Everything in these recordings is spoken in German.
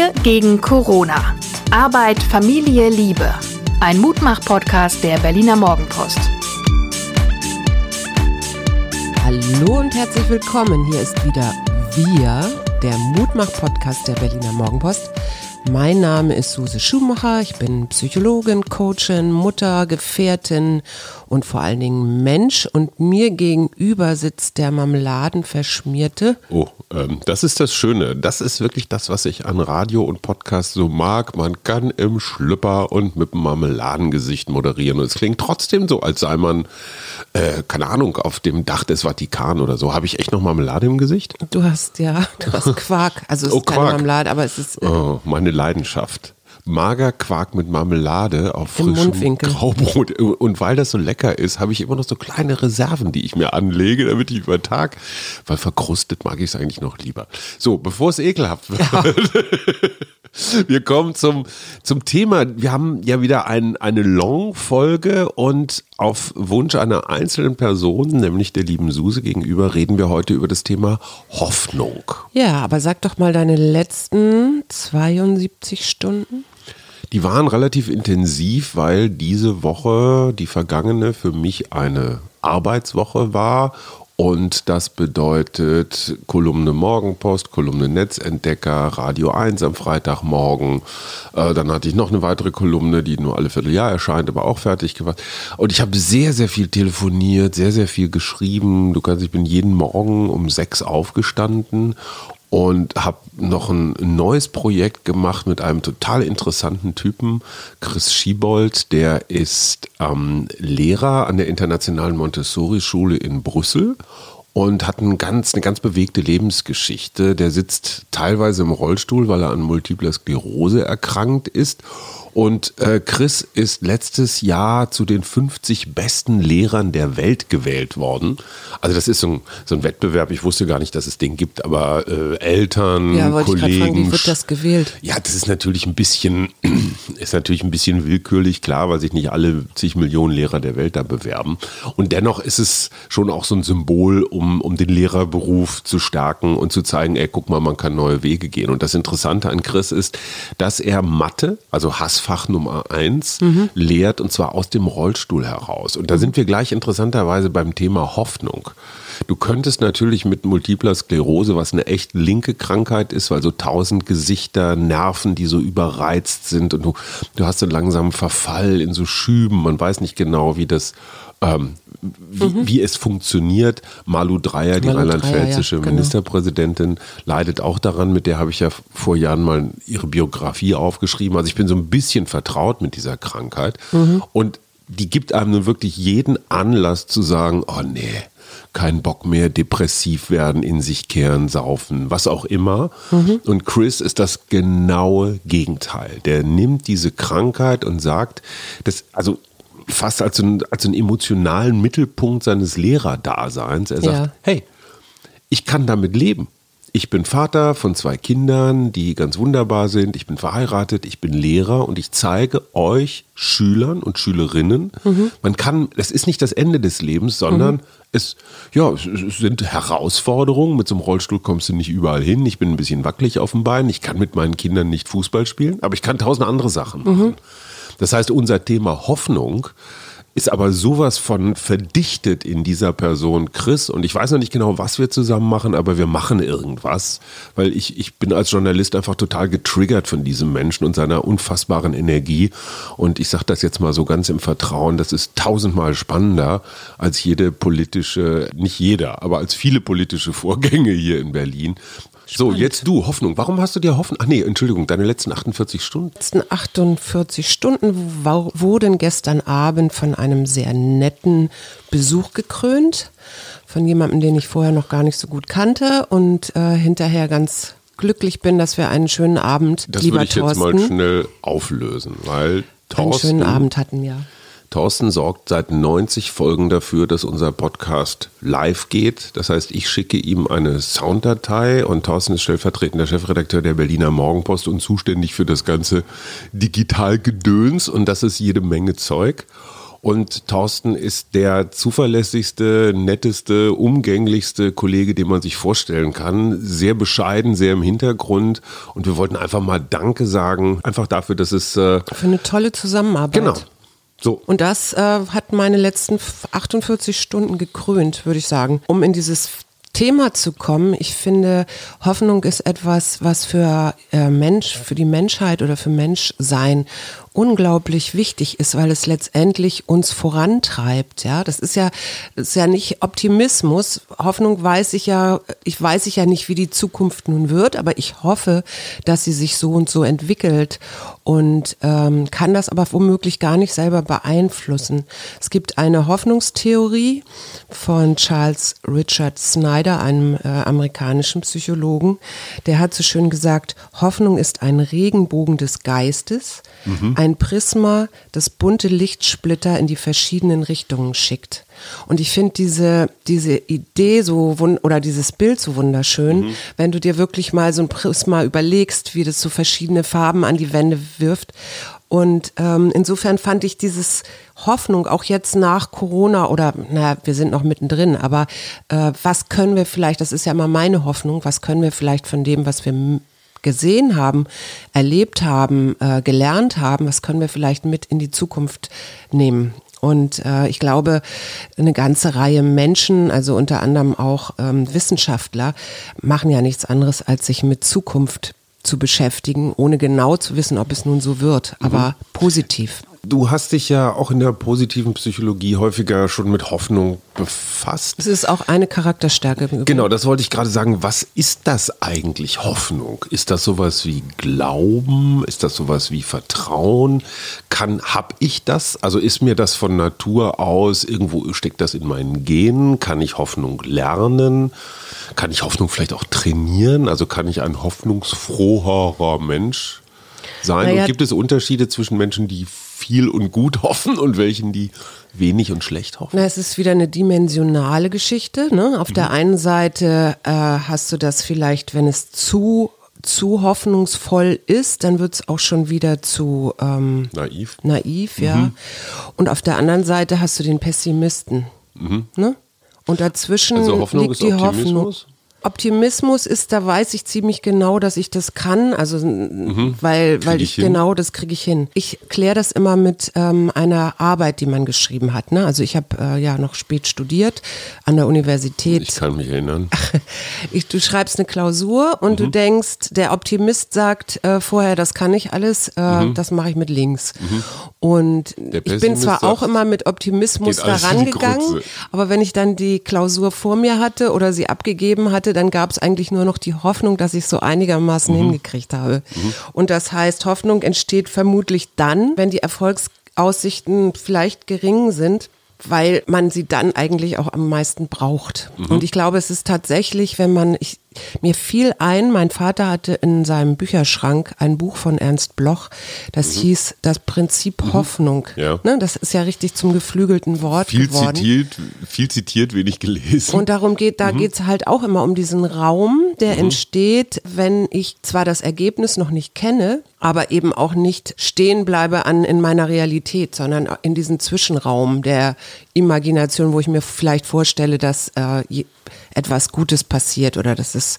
Wir gegen Corona. Arbeit, Familie, Liebe. Ein Mutmach-Podcast der Berliner Morgenpost. Hallo und herzlich willkommen. Hier ist wieder Wir, der Mutmach-Podcast der Berliner Morgenpost. Mein Name ist Suse Schumacher. Ich bin Psychologin, Coachin, Mutter, Gefährtin und vor allen Dingen Mensch. Und mir gegenüber sitzt der Marmeladenverschmierte. Oh, ähm, das ist das Schöne. Das ist wirklich das, was ich an Radio und Podcast so mag. Man kann im Schlüpper und mit einem Marmeladengesicht moderieren. Und es klingt trotzdem so, als sei man, äh, keine Ahnung, auf dem Dach des Vatikan oder so. Habe ich echt noch Marmelade im Gesicht? Du hast ja, du hast Quark. Also es Oh, ist keine Quark. Marmelade, aber es ist. Äh, Oh, meine Leidenschaft. Magerquark mit Marmelade auf Im frischem Mundwinkel. Graubrot. Und weil das so lecker ist, habe ich immer noch so kleine Reserven, die ich mir anlege, damit ich über Tag, weil verkrustet mag ich es eigentlich noch lieber. So, bevor es ekelhaft wird. Wir kommen zum, zum Thema. Wir haben ja wieder ein, eine Long-Folge und auf Wunsch einer einzelnen Person, nämlich der lieben Suse gegenüber, reden wir heute über das Thema Hoffnung. ja, aber sag doch mal deine letzten 72 Stunden. Die waren relativ intensiv, weil diese Woche, die vergangene, für mich eine Arbeitswoche war. Und das bedeutet Kolumne Morgenpost, Kolumne Netzentdecker, Radio 1 am Freitagmorgen. Äh, dann hatte ich noch eine weitere Kolumne, die nur alle Vierteljahr erscheint, aber auch fertig gemacht. Und ich habe sehr, sehr viel telefoniert, sehr, sehr viel geschrieben. Du kannst, ich bin jeden Morgen um sechs aufgestanden und habe noch ein neues Projekt gemacht mit einem total interessanten Typen, Chris Schiebold, der ist ähm, Lehrer an der Internationalen Montessori-Schule in Brüssel und hat ein ganz, eine ganz bewegte Lebensgeschichte. Der sitzt teilweise im Rollstuhl, weil er an multipler Sklerose erkrankt ist. Und äh, Chris ist letztes Jahr zu den 50 besten Lehrern der Welt gewählt worden. Also das ist so ein, so ein Wettbewerb. Ich wusste gar nicht, dass es den gibt, aber äh, Eltern, Ja, Kollegen. fragen, wie wird das gewählt? Ja, das ist natürlich ein bisschen, ist natürlich ein bisschen willkürlich, klar, weil sich nicht alle zig Millionen Lehrer der Welt da bewerben. Und dennoch ist es schon auch so ein Symbol, um, um den Lehrerberuf zu stärken und zu zeigen, ey, guck mal, man kann neue Wege gehen. Und das Interessante an Chris ist, dass er Mathe, also Hassfach Nummer eins, lehrt und zwar aus dem Rollstuhl heraus. Und da sind wir gleich interessanterweise beim Thema Hoffnung. Du könntest natürlich mit multipler Sklerose, was eine echt linke Krankheit ist, weil so tausend Gesichter, Nerven, die so überreizt sind und du, du hast so langsam Verfall in so Schüben. Man weiß nicht genau, wie das, ähm, wie, wie es funktioniert. Malu Dreyer, die rheinland-pfälzische ja, genau. Ministerpräsidentin, leidet auch daran. Mit der habe ich ja vor Jahren mal ihre Biografie aufgeschrieben. Also ich bin so ein bisschen vertraut mit dieser Krankheit. Und die gibt einem nun wirklich jeden Anlass zu sagen, oh nee, kein Bock mehr, depressiv werden, in sich kehren, saufen, was auch immer. Und Chris ist das genaue Gegenteil. Der nimmt diese Krankheit und sagt, das, also fast als, so ein, als einen emotionalen Mittelpunkt seines Lehrerdaseins. Er sagt, Ja. hey, ich kann damit leben. Ich bin Vater von zwei Kindern, die ganz wunderbar sind. Ich bin verheiratet, ich bin Lehrer und ich zeige euch Schülern und Schülerinnen, man kann, das ist nicht das Ende des Lebens, sondern es, ja, es sind Herausforderungen. Mit so einem Rollstuhl kommst du nicht überall hin. Ich bin ein bisschen wackelig auf dem Bein. Ich kann mit meinen Kindern nicht Fußball spielen, aber ich kann tausend andere Sachen machen. Das heißt, unser Thema Hoffnung ist aber sowas von verdichtet in dieser Person Chris und ich weiß noch nicht genau, was wir zusammen machen, aber wir machen irgendwas, weil ich, ich bin als Journalist einfach total getriggert von diesem Menschen und seiner unfassbaren Energie und ich sage das jetzt mal so ganz im Vertrauen, das ist tausendmal spannender als jede politische, nicht jeder, aber als viele politische Vorgänge hier in Berlin. So, jetzt du, Hoffnung. Warum hast du dir Hoffnung? Ach nee, Entschuldigung, deine letzten 48 Stunden. letzten 48 Stunden wurden gestern Abend von einem sehr netten Besuch gekrönt. Von jemandem, den ich vorher noch gar nicht so gut kannte und äh, hinterher ganz glücklich bin, dass wir einen schönen Abend, Das lieber würde ich jetzt mal Thorsten, schnell auflösen, weil einen Thorsten, schönen Abend hatten, ja. Thorsten sorgt seit 90 Folgen dafür, dass unser Podcast live geht. Das heißt, ich schicke ihm eine Sounddatei und Thorsten ist stellvertretender Chefredakteur der Berliner Morgenpost und zuständig für das ganze Digitalgedöns und das ist jede Menge Zeug. Und Thorsten ist der zuverlässigste, netteste, umgänglichste Kollege, den man sich vorstellen kann. Sehr bescheiden, sehr im Hintergrund. Und wir wollten einfach mal Danke sagen, einfach dafür, dass es. Äh, Für eine tolle Zusammenarbeit. Genau. So. Und das äh, hat meine letzten 48 Stunden gekrönt, würde ich sagen, um in dieses Thema zu kommen. Ich finde, Hoffnung ist etwas, was für äh, Mensch, für die Menschheit oder für Menschsein unglaublich wichtig ist, weil es letztendlich uns vorantreibt. Ja, das ist ja, das ist ja nicht Optimismus. Hoffnung weiß ich ja, ich weiß ich ja nicht, wie die Zukunft nun wird, aber ich hoffe, dass sie sich so und so entwickelt und ähm, kann das aber womöglich gar nicht selber beeinflussen. Es gibt eine Hoffnungstheorie von Charles Richard Snyder, einem äh, amerikanischen Psychologen, der hat so schön gesagt, Hoffnung ist ein Regenbogen des Geistes, mhm ein Prisma, das bunte Lichtsplitter in die verschiedenen Richtungen schickt. Und ich finde diese, diese Idee so oder dieses Bild so wunderschön, mhm. wenn du dir wirklich mal so ein Prisma überlegst, wie das so verschiedene Farben an die Wände wirft. Und ähm, insofern fand ich dieses Hoffnung auch jetzt nach Corona oder naja, wir sind noch mittendrin, aber äh, was können wir vielleicht, das ist ja immer meine Hoffnung, was können wir vielleicht von dem, was wir gesehen haben, erlebt haben, äh, gelernt haben, was können wir vielleicht mit in die Zukunft nehmen. Und äh, ich glaube, eine ganze Reihe Menschen, also unter anderem auch ähm, Wissenschaftler, machen ja nichts anderes, als sich mit Zukunft zu beschäftigen, ohne genau zu wissen, ob es nun so wird, aber mhm. positiv. Du hast dich ja auch in der positiven Psychologie häufiger schon mit Hoffnung befasst. Es ist auch eine Charakterstärke. Genau, das wollte ich gerade sagen. Was ist das eigentlich, Hoffnung? Ist das sowas wie Glauben? Ist das sowas wie Vertrauen? Kann, hab ich das? Also ist mir das von Natur aus, irgendwo steckt das in meinen Genen? Kann ich Hoffnung lernen? Kann ich Hoffnung vielleicht auch trainieren? Also kann ich ein hoffnungsfroherer Mensch sein? Naja, und gibt es Unterschiede zwischen Menschen, die viel und gut hoffen und welchen, die wenig und schlecht hoffen? Na, es ist wieder eine dimensionale Geschichte. Ne? Auf mhm. der einen Seite äh, hast du das vielleicht, wenn es zu zu hoffnungsvoll ist, dann wird es auch schon wieder zu ähm, naiv. Naiv, ja. Mhm. Und auf der anderen Seite hast du den Pessimisten. Mhm. Ne? Und dazwischen also liegt die Hoffnung. Optimismus ist, da weiß ich ziemlich genau, dass ich das kann, also mhm. weil, weil ich, ich genau das kriege ich hin. Ich kläre das immer mit ähm, einer Arbeit, die man geschrieben hat. Ne? Also ich habe äh, ja noch spät studiert an der Universität. Ich kann mich erinnern. ich, du schreibst eine Klausur und mhm. du denkst, der Optimist sagt äh, vorher, das kann ich alles, äh, mhm. das mache ich mit links. Mhm. Und ich bin zwar auch immer mit Optimismus da rangegangen, aber wenn ich dann die Klausur vor mir hatte oder sie abgegeben hatte, dann gab es eigentlich nur noch die Hoffnung, dass ich so einigermaßen mhm. hingekriegt habe. Mhm. Und das heißt, Hoffnung entsteht vermutlich dann, wenn die Erfolgsaussichten vielleicht gering sind weil man sie dann eigentlich auch am meisten braucht. Mhm. Und ich glaube, es ist tatsächlich, wenn man, ich, mir fiel ein, mein Vater hatte in seinem Bücherschrank ein Buch von Ernst Bloch, das mhm. hieß Das Prinzip mhm. Hoffnung. Ja. Ne, das ist ja richtig zum geflügelten Wort viel geworden. Zitiert, viel zitiert, wenig gelesen. Und darum geht, da mhm. geht es halt auch immer um diesen Raum, der mhm. entsteht, wenn ich zwar das Ergebnis noch nicht kenne, aber eben auch nicht stehen bleibe an in meiner Realität, sondern in diesen Zwischenraum der Imagination, wo ich mir vielleicht vorstelle, dass äh, etwas Gutes passiert oder dass es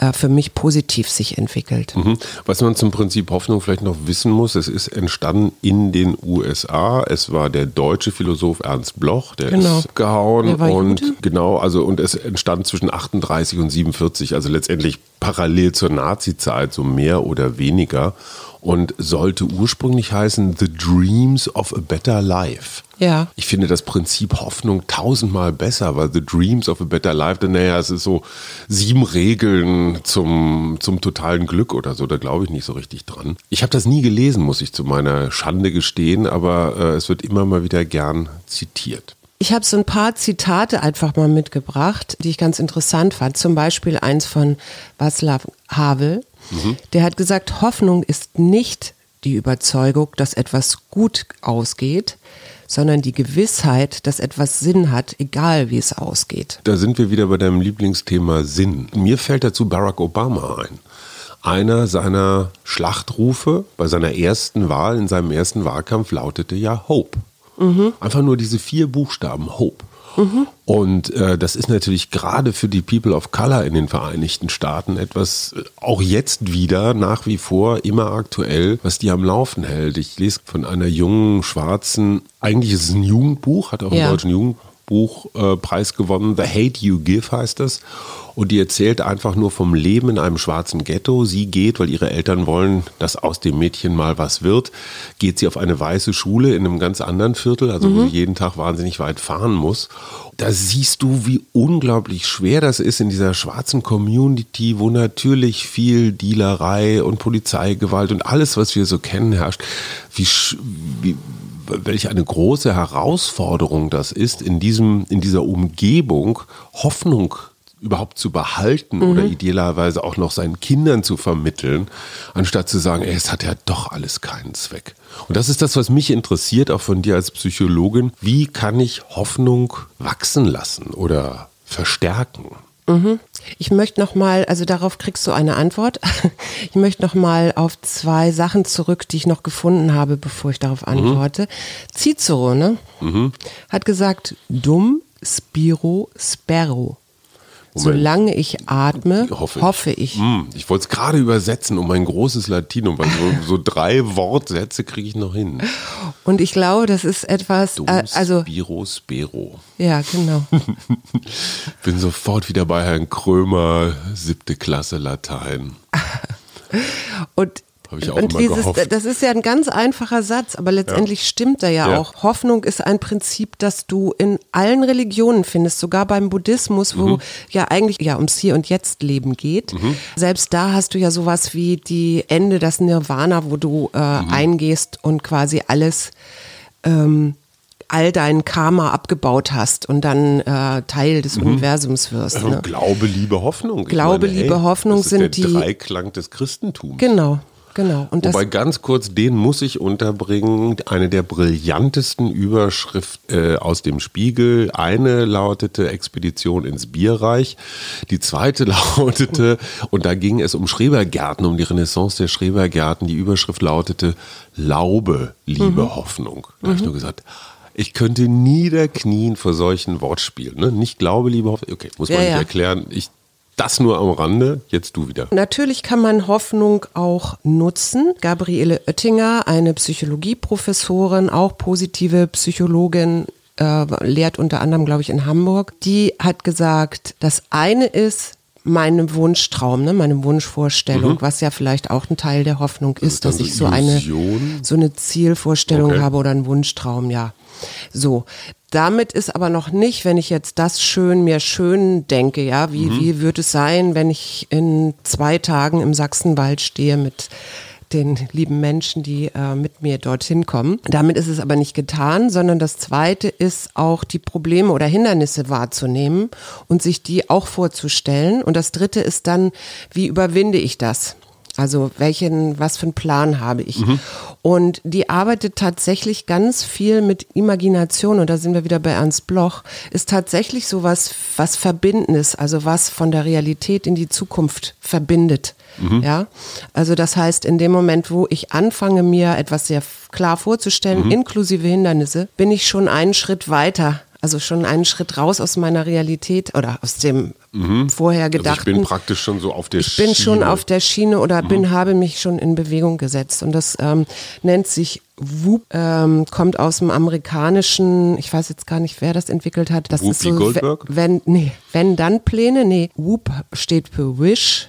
äh, für mich positiv sich entwickelt. Mhm. Was man zum Prinzip Hoffnung vielleicht noch wissen muss, es ist entstanden in den USA. Es war der deutsche Philosoph Ernst Bloch, der genau. ist gehauen und Jude? genau, also und es entstand zwischen 38 und 47, also letztendlich parallel zur Nazi-Zeit, so mehr oder weniger und sollte ursprünglich heißen The Dreams of a Better Life. Ja. Ich finde das Prinzip Hoffnung tausendmal besser, weil The Dreams of a Better Life, denn naja, es ist so sieben Regeln zum, zum totalen Glück oder so, da glaube ich nicht so richtig dran. Ich habe das nie gelesen, muss ich zu meiner Schande gestehen, aber äh, es wird immer mal wieder gern zitiert. Ich habe so ein paar Zitate einfach mal mitgebracht, die ich ganz interessant fand. Zum Beispiel eins von Václav Havel. Mhm. Der hat gesagt, Hoffnung ist nicht die Überzeugung, dass etwas gut ausgeht, sondern die Gewissheit, dass etwas Sinn hat, egal wie es ausgeht. Da sind wir wieder bei deinem Lieblingsthema Sinn. Mir fällt dazu Barack Obama ein. Einer seiner Schlachtrufe bei seiner ersten Wahl, in seinem ersten Wahlkampf lautete ja Hope. Einfach nur diese vier Buchstaben Hope. Und äh, das ist natürlich gerade für die People of Color in den Vereinigten Staaten etwas, äh, auch jetzt wieder nach wie vor immer aktuell, was die am Laufen hält. Ich lese von einer jungen Schwarzen, eigentlich ist es ein Jugendbuch, hat auch Ja. einen deutschen Jugendbuchpreis gewonnen. The Hate You Give heißt es. Und die erzählt einfach nur vom Leben in einem schwarzen Ghetto. Sie geht, weil ihre Eltern wollen, dass aus dem Mädchen mal was wird, geht sie auf eine weiße Schule in einem ganz anderen Viertel, also wo sie jeden Tag wahnsinnig weit fahren muss. Da siehst du, wie unglaublich schwer das ist in dieser schwarzen Community, wo natürlich viel Dealerei und Polizeigewalt und alles, was wir so kennen, herrscht. Wie, wie, welch eine große Herausforderung das ist, in, diesem, in dieser Umgebung Hoffnung überhaupt zu behalten oder idealerweise auch noch seinen Kindern zu vermitteln, anstatt zu sagen, ey, es hat ja doch alles keinen Zweck. Und das ist das, was mich interessiert, auch von dir als Psychologin. Wie kann ich Hoffnung wachsen lassen oder verstärken? Ich möchte noch mal, also darauf kriegst du eine Antwort. Ich möchte noch mal auf zwei Sachen zurück, die ich noch gefunden habe, bevor ich darauf antworte. Cicero, ne? Hat gesagt, dumm, spiro, sperro. Solange ich atme, hoffe ich. Hm, ich wollte es gerade übersetzen um ein großes Latinum, weil so, so drei Wortsätze kriege ich noch hin. Und ich glaube, das ist etwas, Dum, äh, also, Spiro, Spero. ja, genau. Bin sofort wieder bei Herrn Krömer, siebte Klasse Latein. Und, Hab ich auch und immer dieses, gehofft. das ist ja ein ganz einfacher Satz, aber letztendlich stimmt er ja, Ja. auch. Hoffnung ist ein Prinzip, das du in allen Religionen findest, sogar beim Buddhismus, wo Mhm. ja eigentlich ja ums Hier und Jetzt Leben geht. Selbst da hast du ja sowas wie die Ende, das Nirvana, wo du äh, Mhm. eingehst und quasi alles ähm, all dein Karma abgebaut hast und dann äh, Teil des Universums wirst. Also Ne? Glaube, Liebe, Hoffnung. Glaube, Liebe, Hoffnung das ist sind der die- Dreiklang des Christentums. Genau, genau. Und Wobei ganz kurz, den muss ich unterbringen. Eine der brillantesten Überschriften äh, aus dem Spiegel. Eine lautete Expedition ins Bierreich. Die zweite lautete, und da ging es um Schrebergärten, um die Renaissance der Schrebergärten. Die Überschrift lautete Laube, Liebe, Mhm. Hoffnung. Da habe ich nur gesagt, ich könnte niederknien vor solchen Wortspielen. Ne? Nicht Glaube, Liebe, Hoffnung. Okay, muss man Ja, nicht ja. erklären. Ich, das nur am Rande. Jetzt du wieder. Natürlich kann man Hoffnung auch nutzen. Gabriele Oettinger, eine Psychologieprofessorin, auch positive Psychologin, äh, lehrt unter anderem, glaube ich, in Hamburg. Die hat gesagt, das eine ist mein Wunschtraum, ne, meine Wunschvorstellung, was ja vielleicht auch ein Teil der Hoffnung ist, dann dass ich so eine, so eine Zielvorstellung Okay. habe oder einen Wunschtraum, ja. So. Damit ist aber noch nicht, wenn ich jetzt das schön mir schön denke, ja, wie, wie wird es sein, wenn ich in zwei Tagen im Sachsenwald stehe mit den lieben Menschen, die äh, mit mir dorthin kommen. Damit ist es aber nicht getan, sondern das Zweite ist auch die Probleme oder Hindernisse wahrzunehmen und sich die auch vorzustellen. Und das Dritte ist dann, wie überwinde ich das? Also welchen, was für einen Plan habe ich? Und die arbeitet tatsächlich ganz viel mit Imagination und da sind wir wieder bei Ernst Bloch, ist tatsächlich so was, was Verbindendes, also was von der Realität in die Zukunft verbindet. Ja, also das heißt, in dem Moment, wo ich anfange, mir etwas sehr klar vorzustellen, inklusive Hindernisse, bin ich schon einen Schritt weiter. Also schon einen Schritt raus aus meiner Realität oder aus dem vorher Also gedachten. ich bin praktisch schon so auf der Ich bin schon auf der Schiene oder bin, habe mich schon in Bewegung gesetzt. Und das ähm, nennt sich WUP, ähm, kommt aus dem amerikanischen, ich weiß jetzt gar nicht, wer das entwickelt hat. Das ist Whoopi so, Goldberg? wenn, nee, wenn dann Pläne, nee, WUP steht für Wish,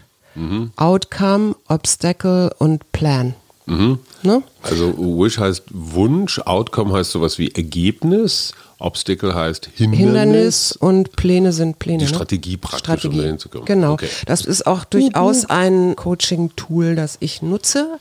Outcome, Obstacle und Plan. Ne? Also Wish heißt Wunsch, Outcome heißt sowas wie Ergebnis, Obstacle heißt Hindernis. Hindernis und Pläne sind Pläne. Die ne? Strategie praktisch, um dahin zu kommen. Genau. Okay. Das ist auch durchaus ein Coaching-Tool, das ich nutze.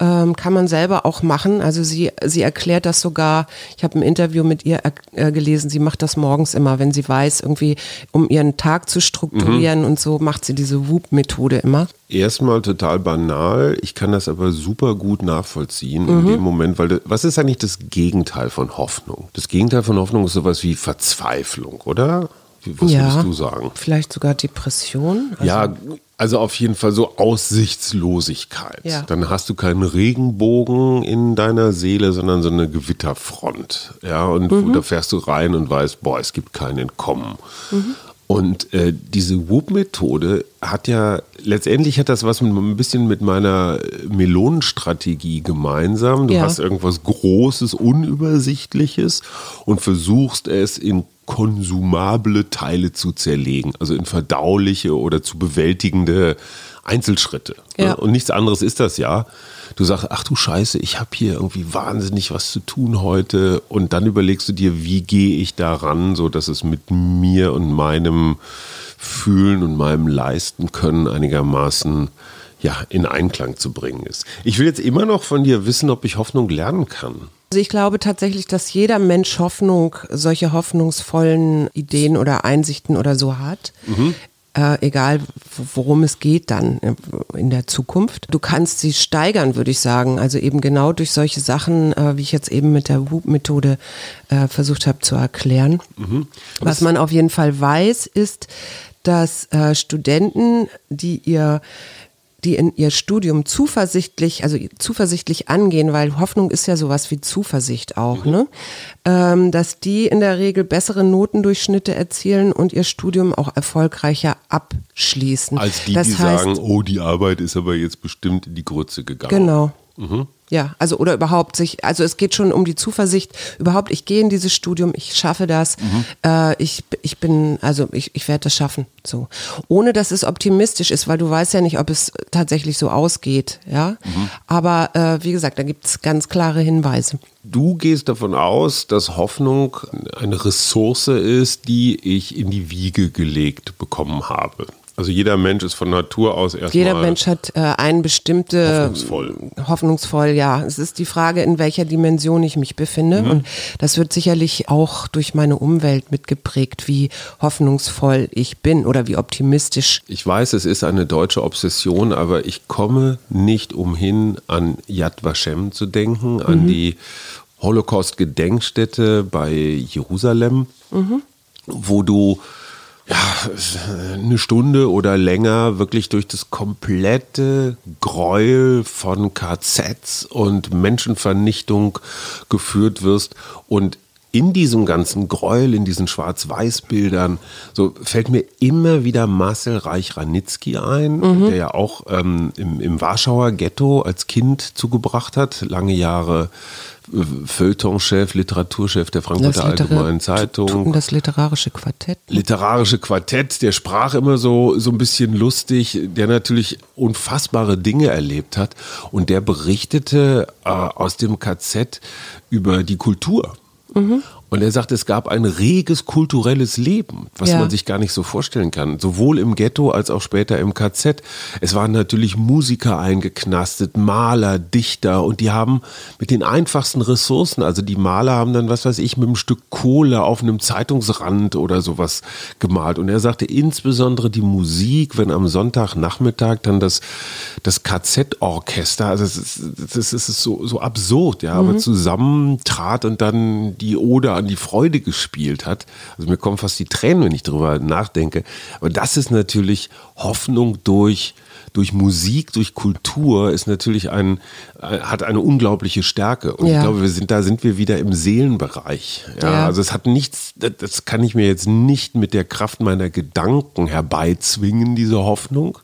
Ähm, kann man selber auch machen. Also sie, sie erklärt das sogar. Ich habe ein Interview mit ihr äh, gelesen. Sie macht das morgens immer, wenn sie weiß, irgendwie, um ihren Tag zu strukturieren und so, macht sie diese WUP-Methode immer. Erstmal total banal, ich kann das aber super gut nachvollziehen Mhm. in dem Moment, weil das, was ist eigentlich das Gegenteil von Hoffnung? Das Gegenteil von Hoffnung ist sowas wie Verzweiflung, oder? Was ja, würdest du sagen? Vielleicht sogar Depression. Also ja, also auf jeden Fall so Aussichtslosigkeit. Ja. Dann hast du keinen Regenbogen in deiner Seele, sondern so eine Gewitterfront. Ja, und Mhm. da fährst du rein und weißt, boah, es gibt kein Entkommen. Mhm. Und äh, diese Whoop-Methode hat ja, letztendlich hat das was mit, ein bisschen mit meiner Melonenstrategie gemeinsam. Du Ja. hast irgendwas Großes, Unübersichtliches und versuchst es in konsumable Teile zu zerlegen, also in verdauliche oder zu bewältigende Einzelschritte. Ja. Ne? Und nichts anderes ist das ja. Du sagst, ach du Scheiße, ich habe hier irgendwie wahnsinnig was zu tun heute und dann überlegst du dir, wie gehe ich daran, so dass es mit mir und meinem Fühlen und meinem Leisten können einigermaßen ja, in Einklang zu bringen ist. Ich will jetzt immer noch von dir wissen, ob ich Hoffnung lernen kann. Also ich glaube tatsächlich, dass jeder Mensch Hoffnung, solche hoffnungsvollen Ideen oder Einsichten oder so hat. Äh, egal worum es geht dann in der Zukunft. Du kannst sie steigern, würde ich sagen. Also eben genau durch solche Sachen, äh, wie ich jetzt eben mit der Whoop-Methode äh, versucht habe zu erklären. Was man auf jeden Fall weiß, ist, dass äh, Studenten, die ihr die in ihr Studium zuversichtlich, also zuversichtlich angehen, weil Hoffnung ist ja sowas wie Zuversicht auch, ne? Ähm, dass die in der Regel bessere Notendurchschnitte erzielen und ihr Studium auch erfolgreicher abschließen. Als die, das die heißt, sagen, oh, die Arbeit ist aber jetzt bestimmt in die Grütze gegangen. Genau. Ja, also oder überhaupt sich, also es geht schon um die Zuversicht, überhaupt, ich gehe in dieses Studium, ich schaffe das, äh, ich, ich bin, also ich, ich werde das schaffen. So. Ohne dass es optimistisch ist, weil du weißt ja nicht, ob es tatsächlich so ausgeht, ja. Aber äh, wie gesagt, da gibt es ganz klare Hinweise. Du gehst davon aus, dass Hoffnung eine Ressource ist, die ich in die Wiege gelegt bekommen habe. Also jeder Mensch ist von Natur aus erstmal Jeder Mensch hat äh, eine bestimmte hoffnungsvoll. hoffnungsvoll, ja. Es ist die Frage, in welcher Dimension ich mich befinde. Und das wird sicherlich auch durch meine Umwelt mitgeprägt, wie hoffnungsvoll ich bin oder wie optimistisch. Ich weiß, es ist eine deutsche Obsession, aber ich komme nicht umhin, an Yad Vashem zu denken, an die Holocaust-Gedenkstätte bei Jerusalem, wo du ja, eine Stunde oder länger wirklich durch das komplette Gräuel von KZs und Menschenvernichtung geführt wirst. Und in diesem ganzen Gräuel, in diesen Schwarz-Weiß-Bildern, so fällt mir immer wieder Marcel Reich-Ranitzky ein, der ja auch ähm, im, im Warschauer Ghetto als Kind zugebracht hat, lange Jahre äh, Feuilletonchef, Literaturchef der Frankfurter Allgemeinen Zeitung. Das literarische Quartett. literarische Quartett, der sprach immer so, so ein bisschen lustig, der natürlich unfassbare Dinge erlebt hat und der berichtete äh, aus dem KZ über die Kultur. Und er sagt, es gab ein reges kulturelles Leben, was Ja. man sich gar nicht so vorstellen kann. Sowohl im Ghetto als auch später im KZ. Es waren natürlich Musiker eingeknastet, Maler, Dichter und die haben mit den einfachsten Ressourcen, also die Maler haben dann, was weiß ich, mit einem Stück Kohle auf einem Zeitungsrand oder sowas gemalt. Und er sagte insbesondere die Musik, wenn am Sonntagnachmittag dann das, das KZ-Orchester, also das ist, das ist so, so absurd, ja, aber zusammentrat und dann die Ode an die Freude gespielt hat. Also mir kommen fast die Tränen, wenn ich drüber nachdenke. Aber das ist natürlich Hoffnung durch, durch Musik, durch Kultur, ist natürlich ein, äh, hat eine unglaubliche Stärke. Und ich Ja. glaube, wir sind, da sind wir wieder im Seelenbereich. Ja, Ja. Also es hat nichts, das- kann ich mir jetzt nicht mit der Kraft meiner Gedanken herbeizwingen, diese Hoffnung.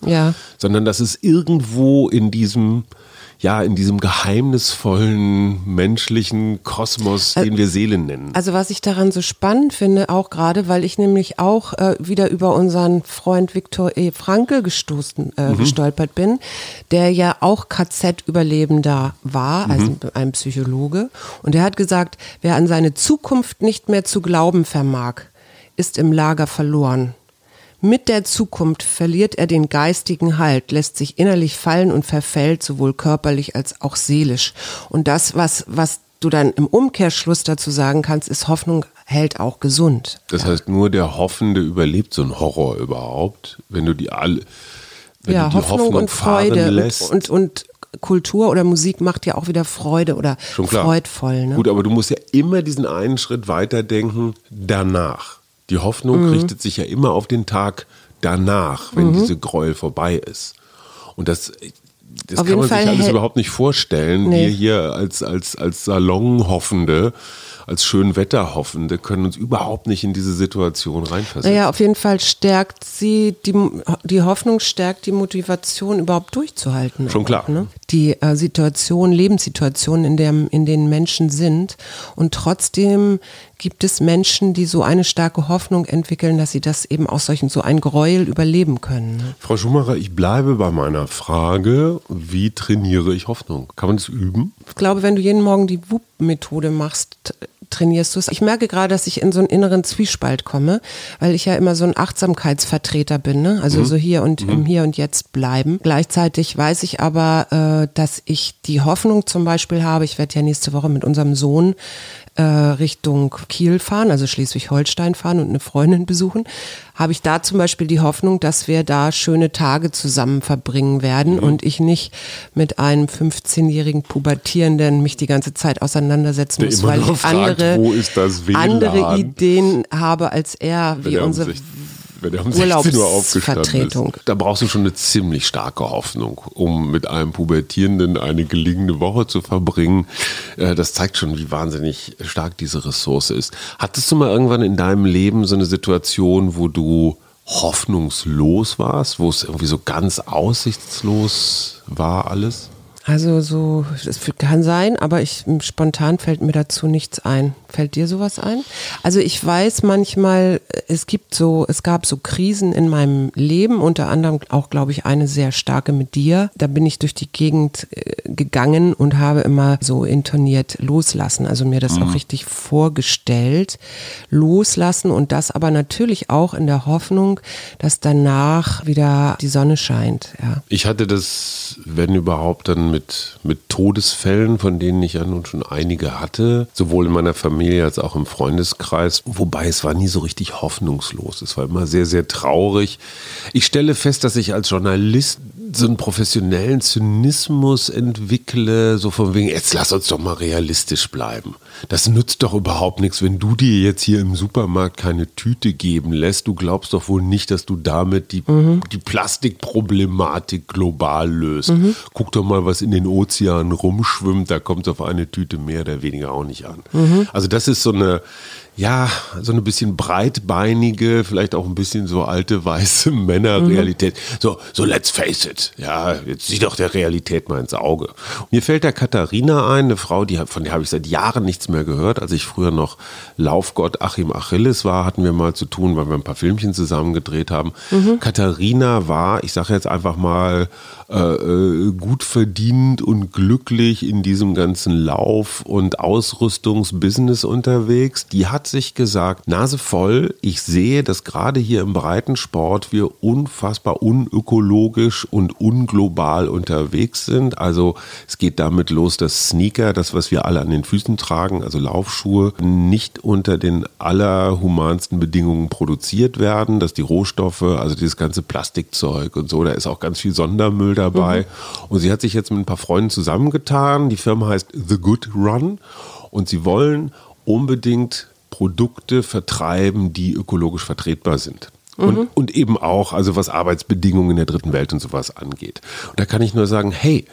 Sondern das ist irgendwo in diesem, ja, in diesem geheimnisvollen menschlichen Kosmos, den wir Seele nennen. Also was ich daran so spannend finde, auch gerade, weil ich nämlich auch äh, wieder über unseren Freund Viktor E. Frankl gestoßen, äh, gestolpert bin, der ja auch KZ-Überlebender war, also ein Psychologe. Und er hat gesagt, wer an seine Zukunft nicht mehr zu glauben vermag, ist im Lager verloren. Mit der Zukunft verliert er den geistigen Halt, lässt sich innerlich fallen und verfällt sowohl körperlich als auch seelisch. Und das, was, was du dann im Umkehrschluss dazu sagen kannst, ist Hoffnung hält auch gesund. Das heißt, nur der Hoffende überlebt so einen Horror überhaupt, wenn du die alle, wenn ja, du die Hoffnung, Hoffnung, und Freude lässt. und, und, und Kultur oder Musik macht ja auch wieder Freude oder freudvoll. Ne? Gut, aber du musst ja immer diesen einen Schritt weiter denken, danach. Die Hoffnung richtet sich ja immer auf den Tag danach, wenn diese Gräuel vorbei ist. Und das, das Auf kann man sich Fall alles hält- überhaupt nicht vorstellen. Nee. Wir hier als, als, als Salonhoffende, als Schönwetterhoffende können uns überhaupt nicht in diese Situation reinversetzen. Naja, auf jeden Fall stärkt sie, die, die Hoffnung stärkt die Motivation, überhaupt durchzuhalten. Schon auch, klar. Ne? Die äh, Situation, Lebenssituation, in, der, in denen Menschen sind. Und trotzdem gibt es Menschen, die so eine starke Hoffnung entwickeln, dass sie das eben aus solchen, so ein Gräuel überleben können. Ne? Frau Schumacher, ich bleibe bei meiner Frage, wie trainiere ich Hoffnung? Kann man das üben? Ich glaube, wenn du jeden Morgen die WUP-Methode machst, trainierst du es. Ich merke gerade, dass ich in so einen inneren Zwiespalt komme, weil ich ja immer so ein Achtsamkeitsvertreter bin, ne? also so hier und im Hier und Jetzt bleiben. Gleichzeitig weiß ich aber, äh, dass ich die Hoffnung zum Beispiel habe, ich werde ja nächste Woche mit unserem Sohn äh, Richtung Kiel fahren, also Schleswig-Holstein fahren und eine Freundin besuchen, habe ich da zum Beispiel die Hoffnung, dass wir da schöne Tage zusammen verbringen werden und ich nicht mit einem 15-jährigen Pubertierenden mich die ganze Zeit auseinandersetzen Der muss, weil ich fragt, andere, andere Ideen habe als er, Wenn wie unsere sech- wenn er um 16 Uhr aufgestanden ist. Da brauchst du schon eine ziemlich starke Hoffnung, um mit einem Pubertierenden eine gelingende Woche zu verbringen. Äh, Das zeigt schon, wie wahnsinnig stark diese Ressource ist. Hattest du mal irgendwann in deinem Leben so eine Situation, wo du hoffnungslos warst, wo es irgendwie so ganz aussichtslos war alles? Also so, das kann sein, aber ich spontan fällt mir dazu nichts ein. Fällt dir sowas ein? Also ich weiß manchmal, es gibt so, es gab so Krisen in meinem Leben, unter anderem auch, glaube ich, eine sehr starke mit dir. Da bin ich durch die Gegend äh, gegangen und habe immer so intoniert loslassen, also mir das auch richtig vorgestellt, loslassen und das aber natürlich auch in der Hoffnung, dass danach wieder die Sonne scheint. Ja. Ich hatte das, wenn überhaupt, dann mit, mit Todesfällen, von denen ich ja nun schon einige hatte, sowohl in meiner Familie als auch im Freundeskreis. Wobei es war nie so richtig hoffnungslos. Es war immer sehr, sehr traurig. Ich stelle fest, dass ich als Journalist so einen professionellen Zynismus entwickle, so von wegen, jetzt lass uns doch mal realistisch bleiben. Das nützt doch überhaupt nichts, wenn du dir jetzt hier im Supermarkt keine Tüte geben lässt. Du glaubst doch wohl nicht, dass du damit die, die Plastikproblematik global löst. Guck doch mal, was in den Ozeanen rumschwimmt, da kommt auf eine Tüte mehr oder weniger auch nicht an. Also das ist so eine, ja, so eine bisschen breitbeinige, vielleicht auch ein bisschen so alte weiße Männerrealität. So, so let's face it. Ja, jetzt sieh doch der Realität mal ins Auge. Und mir fällt da Katharina ein, eine Frau, die, von der habe ich seit Jahren nichts mehr gehört. Als ich früher noch Laufgott Achim Achilles war, hatten wir mal zu tun, weil wir ein paar Filmchen zusammen gedreht haben. Katharina war, ich sage jetzt einfach mal, äh, äh, gut verdient und glücklich in diesem ganzen Lauf- und Ausrüstungsbusiness unterwegs. Die hat sich gesagt, Nase voll, ich sehe, dass gerade hier im Breitensport wir unfassbar unökologisch und unglobal unterwegs sind. Also es geht damit los, dass Sneaker, das was wir alle an den Füßen tragen, also Laufschuhe, nicht unter den allerhumansten Bedingungen produziert werden, dass die Rohstoffe, also dieses ganze Plastikzeug und so, da ist auch ganz viel Sondermüll dabei. Und sie hat sich jetzt mit ein paar Freunden zusammengetan. Die Firma heißt The Good Run und sie wollen unbedingt Produkte vertreiben, die ökologisch vertretbar sind. Und, und eben auch, also was Arbeitsbedingungen in der dritten Welt und sowas angeht. Und da kann ich nur sagen, hey,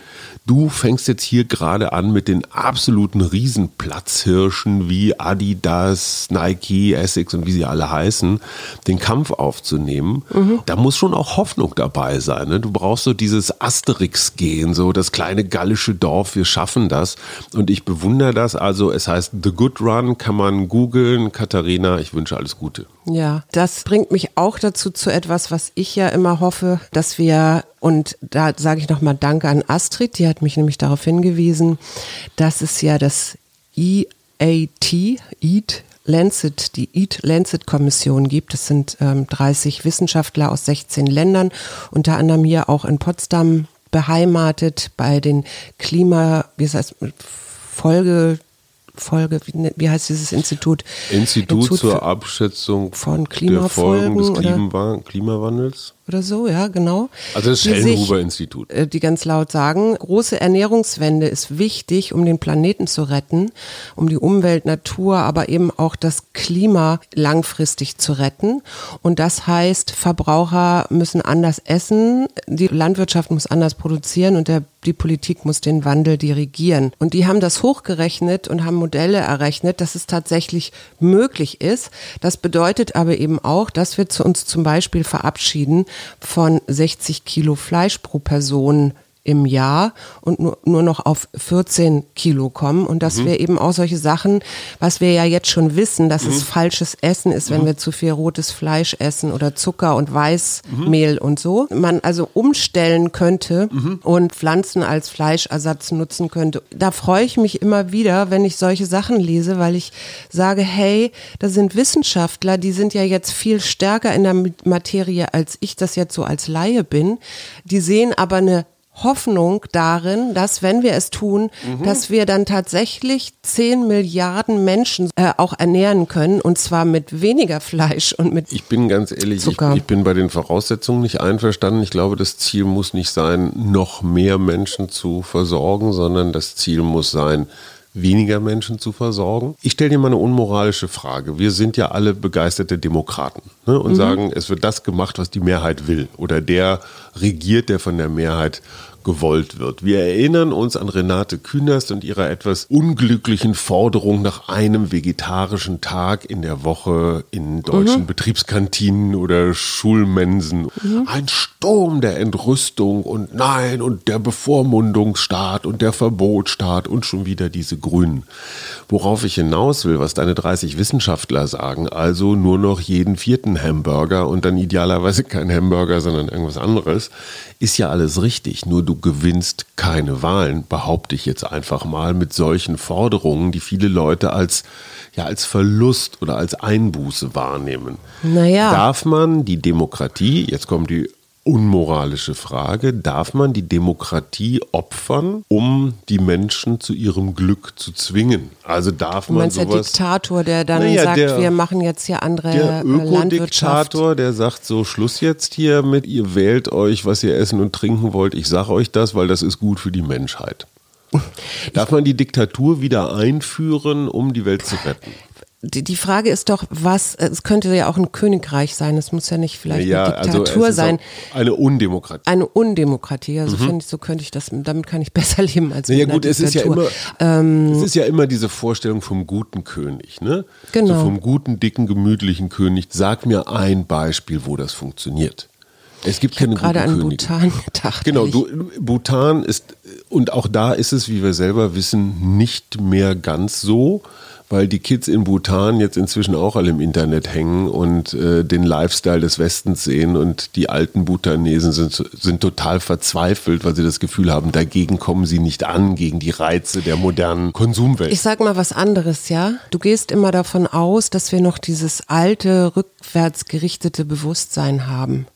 du fängst jetzt hier gerade an mit den absoluten Riesenplatzhirschen wie Adidas, Nike, Essex und wie sie alle heißen, den Kampf aufzunehmen. Da muss schon auch Hoffnung dabei sein. Ne? Du brauchst so dieses Asterix-Gehen, so das kleine gallische Dorf, wir schaffen das. Und ich bewundere das. Also es heißt The Good Run, kann man googeln. Katharina, ich wünsche alles Gute. Ja, das bringt mich auch dazu zu etwas, was ich ja immer hoffe, dass wir, und da sage ich nochmal Danke an Astrid, die hat mich nämlich darauf hingewiesen, dass es ja das EAT, EAT, Lancet, die EAT Lancet Kommission gibt. Das sind ähm, 30 Wissenschaftler aus 16 Ländern, unter anderem hier auch in Potsdam beheimatet bei den Klima, wie heißt Folge, Folge, wie, ne- wie heißt dieses Institut? Institut für- zur Abschätzung von der Folgen Klimafolgen des oder- Klimawa- Klimawandels. Oder so, ja, genau. Also das Schellenhuber-Institut. Äh, die ganz laut sagen, große Ernährungswende ist wichtig, um den Planeten zu retten, um die Umwelt, Natur, aber eben auch das Klima langfristig zu retten. Und das heißt, Verbraucher müssen anders essen, die Landwirtschaft muss anders produzieren und der die Politik muss den Wandel dirigieren. Und die haben das hochgerechnet und haben Modelle errechnet, dass es tatsächlich möglich ist. Das bedeutet aber eben auch, dass wir zu uns zum Beispiel verabschieden von 60 Kilo Fleisch pro Person im Jahr und nur, nur noch auf 14 Kilo kommen und dass mhm. wir eben auch solche Sachen, was wir ja jetzt schon wissen, dass mhm. es falsches Essen ist, wenn mhm. wir zu viel rotes Fleisch essen oder Zucker und Weißmehl und so, man also umstellen könnte mhm. und Pflanzen als Fleischersatz nutzen könnte. Da freue ich mich immer wieder, wenn ich solche Sachen lese, weil ich sage, hey, da sind Wissenschaftler, die sind ja jetzt viel stärker in der Materie, als ich das jetzt so als Laie bin. Die sehen aber eine Hoffnung darin, dass wenn wir es tun, mhm. dass wir dann tatsächlich 10 Milliarden Menschen äh, auch ernähren können und zwar mit weniger Fleisch und mit Ich bin ganz ehrlich, ich, ich, bin bei den Voraussetzungen nicht einverstanden. Ich glaube, das Ziel muss nicht sein, noch mehr Menschen zu versorgen, sondern das Ziel muss sein, weniger Menschen zu versorgen. Ich stelle dir mal eine unmoralische Frage. Wir sind ja alle begeisterte Demokraten ne, und mhm. sagen, es wird das gemacht, was die Mehrheit will. Oder der regiert, der von der Mehrheit gewollt wird. Wir erinnern uns an Renate Künast und ihrer etwas unglücklichen Forderung nach einem vegetarischen Tag in der Woche in deutschen mhm. Betriebskantinen oder Schulmensen. Mhm. Ein Sturm der Entrüstung und nein und der Bevormundungsstaat und der Verbotstaat und schon wieder diese Grünen. Worauf ich hinaus will, was deine 30 Wissenschaftler sagen, also nur noch jeden vierten Hamburger und dann idealerweise kein Hamburger, sondern irgendwas anderes, ist ja alles richtig. Nur du gewinnst keine Wahlen, behaupte ich jetzt einfach mal, mit solchen Forderungen, die viele Leute als, ja, als Verlust oder als Einbuße wahrnehmen. Naja. Darf man die Demokratie, jetzt kommt die unmoralische Frage, darf man die Demokratie opfern, um die Menschen zu ihrem Glück zu zwingen? Also darf man du sowas... der Diktator, der dann naja, sagt, der, wir machen jetzt hier andere Der Ökodiktator, der sagt so, Schluss jetzt hier mit, ihr wählt euch, was ihr essen und trinken wollt, ich sage euch das, weil das ist gut für die Menschheit. Darf man die Diktatur wieder einführen, um die Welt zu retten? Die, Frage ist doch, was, es könnte ja auch ein Königreich sein, es muss ja nicht vielleicht ja, eine also Diktatur also sein. Eine Undemokratie. Eine Undemokratie, also mhm. finde ich, so könnte ich das, damit kann ich besser leben als naja, gut, es ist ja immer, ähm, es ist ja immer diese Vorstellung vom guten König, ne? Genau. So vom guten, dicken, gemütlichen König. Sag mir ein Beispiel, wo das funktioniert. Es gibt ich keine gerade an Könige. Bhutan gedacht. Genau, du, Bhutan ist, und auch da ist es, wie wir selber wissen, nicht mehr ganz so weil die Kids in Bhutan jetzt inzwischen auch alle im Internet hängen und äh, den Lifestyle des Westens sehen und die alten Bhutanesen sind, sind total verzweifelt, weil sie das Gefühl haben, dagegen kommen sie nicht an, gegen die Reize der modernen Konsumwelt. Ich sag mal was anderes, ja. Du gehst immer davon aus, dass wir noch dieses alte, rückwärts gerichtete Bewusstsein haben.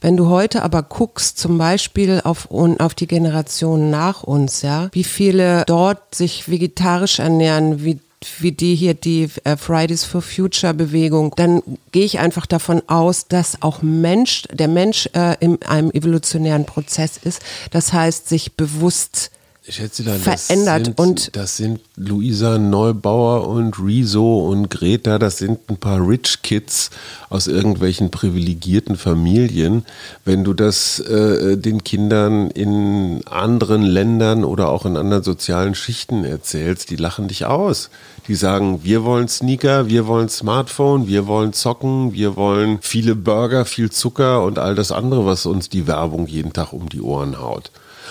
Wenn du heute aber guckst, zum Beispiel auf, auf die Generation nach uns, ja, wie viele dort sich vegetarisch ernähren, wie wie die hier, die äh, Fridays for Future Bewegung, dann gehe ich einfach davon aus, dass auch Mensch, der Mensch äh, in einem evolutionären Prozess ist. Das heißt, sich bewusst ich schätze dann, verändert. Das sind, und das sind Luisa Neubauer und Rezo und Greta, das sind ein paar Rich Kids aus irgendwelchen privilegierten Familien. Wenn du das äh, den Kindern in anderen Ländern oder auch in anderen sozialen Schichten erzählst, die lachen dich aus. Die sagen, wir wollen Sneaker, wir wollen Smartphone, wir wollen zocken, wir wollen viele Burger, viel Zucker und all das andere, was uns die Werbung jeden Tag um die Ohren haut.